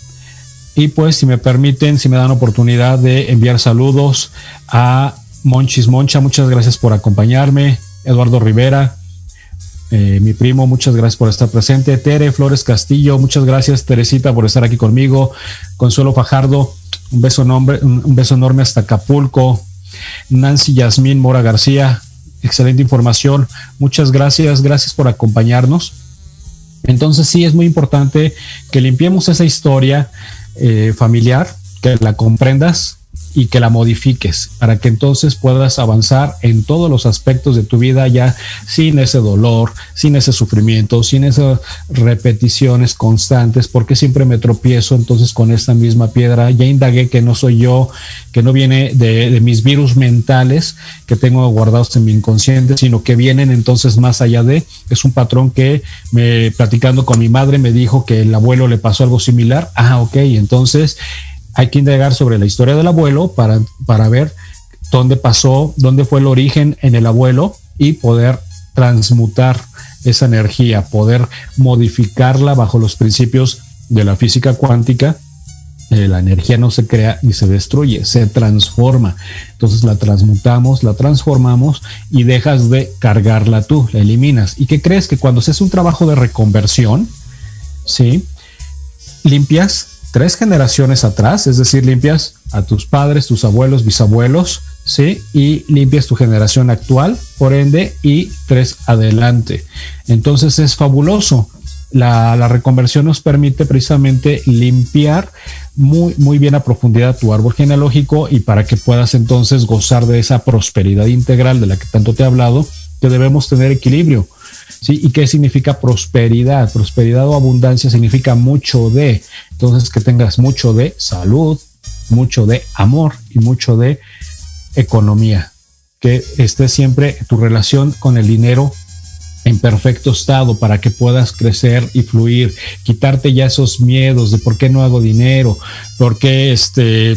Y pues si me permiten, si me dan oportunidad de enviar saludos a Monchis Moncha, muchas gracias por acompañarme. Eduardo Rivera, eh, mi primo, muchas gracias por estar presente. Tere Flores Castillo, muchas gracias Teresita por estar aquí conmigo. Consuelo Fajardo, un beso, un beso enorme hasta Acapulco. Nancy Yasmín Mora García, excelente información. Muchas gracias, gracias por acompañarnos. Entonces sí es muy importante que limpiemos esa historia eh, familiar, que la comprendas y que la modifiques para que entonces puedas avanzar en todos los aspectos de tu vida ya sin ese dolor, sin ese sufrimiento, sin esas repeticiones constantes, porque siempre me tropiezo entonces con esta misma piedra. Ya indagué que no soy yo, que no viene de, de mis virus mentales que tengo guardados en mi inconsciente, sino que vienen entonces más allá de, es un patrón que me platicando con mi madre me dijo que el abuelo le pasó algo similar. Ah, ok, entonces hay que indagar sobre la historia del abuelo para, para ver dónde pasó, dónde fue el origen en el abuelo y poder transmutar esa energía, poder modificarla bajo los principios de la física cuántica. Eh, la energía no se crea ni se destruye, se transforma. Entonces la transmutamos, la transformamos y dejas de cargarla tú, la eliminas. ¿Y qué crees? Que cuando se hace un trabajo de reconversión, ¿sí? Limpias tres generaciones atrás, es decir, limpias a tus padres, tus abuelos, bisabuelos, ¿sí? Y limpias tu generación actual, por ende, y tres adelante. Entonces es fabuloso. La, reconversión nos permite precisamente limpiar muy, muy bien a profundidad tu árbol genealógico y para que puedas entonces gozar de esa prosperidad integral de la que tanto te he hablado, que debemos tener equilibrio. ¿Sí? ¿Y qué significa prosperidad? Prosperidad o abundancia significa mucho de. Entonces, que tengas mucho de salud, mucho de amor y mucho de economía. Que esté siempre tu relación con el dinero en perfecto estado para que puedas crecer y fluir, quitarte ya esos miedos de por qué no hago dinero, por qué este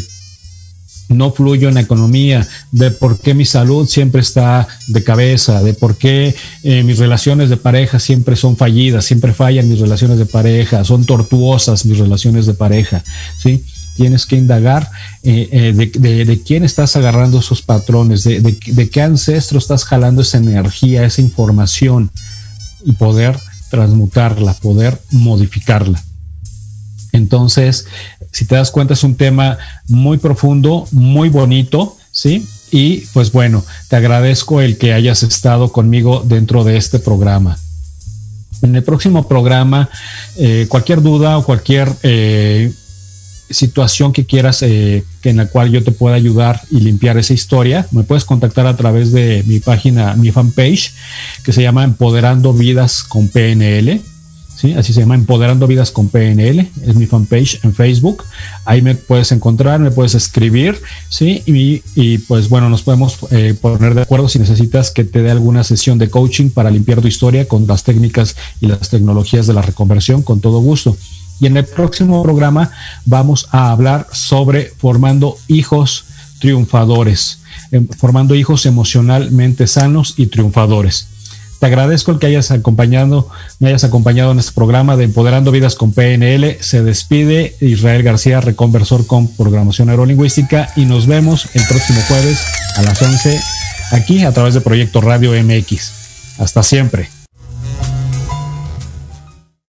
no fluyo en la economía, de por qué mi salud siempre está de cabeza, de por qué eh, mis relaciones de pareja siempre son fallidas, siempre fallan mis relaciones de pareja, son tortuosas mis relaciones de pareja, ¿sí? Tienes que indagar eh, eh, de, quién estás agarrando esos patrones, de, de qué ancestro estás jalando esa energía, esa información y poder transmutarla, poder modificarla. Entonces, si te das cuenta, es un tema muy profundo, muy bonito, ¿sí? Y pues bueno, te agradezco el que hayas estado conmigo dentro de este programa. En el próximo programa, eh, cualquier duda o cualquier eh, situación que quieras eh, en la cual yo te pueda ayudar y limpiar esa historia, me puedes contactar a través de mi página, mi fanpage, que se llama Empoderando Vidas con PNL Así se llama Empoderando Vidas con PNL, es mi fanpage en Facebook. Ahí me puedes encontrar, me puedes escribir, ¿sí? Y, pues bueno, nos podemos eh, poner de acuerdo si necesitas que te dé alguna sesión de coaching para limpiar tu historia con las técnicas y las tecnologías de la reconversión, con todo gusto. Y en el próximo programa vamos a hablar sobre formando hijos triunfadores, em, formando hijos emocionalmente sanos y triunfadores. Te agradezco el que hayas acompañado, me hayas acompañado en este programa de Empoderando Vidas con PNL. Se despide Israel García, reconversor con programación neurolingüística y nos vemos el próximo jueves a las 11 aquí a través de Proyecto Radio MX. Hasta siempre.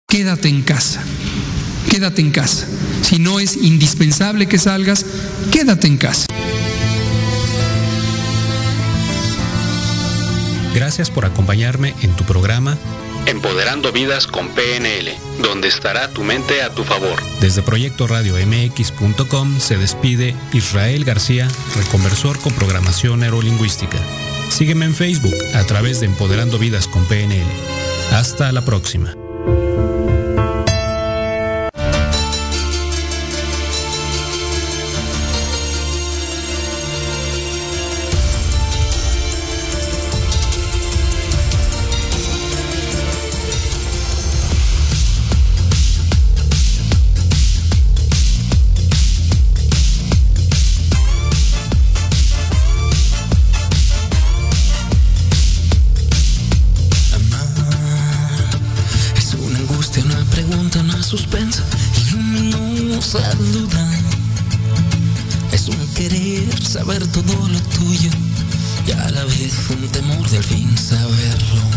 Quédate en casa. Quédate en casa. Si no es indispensable que salgas, quédate en casa. Gracias por acompañarme en tu programa Empoderando Vidas con PNL, donde estará tu mente a tu favor. Desde Proyecto Radio MX.com se despide Israel García, reconversor con programación neurolingüística. Sígueme en Facebook a través de Empoderando Vidas con PNL. Hasta la próxima.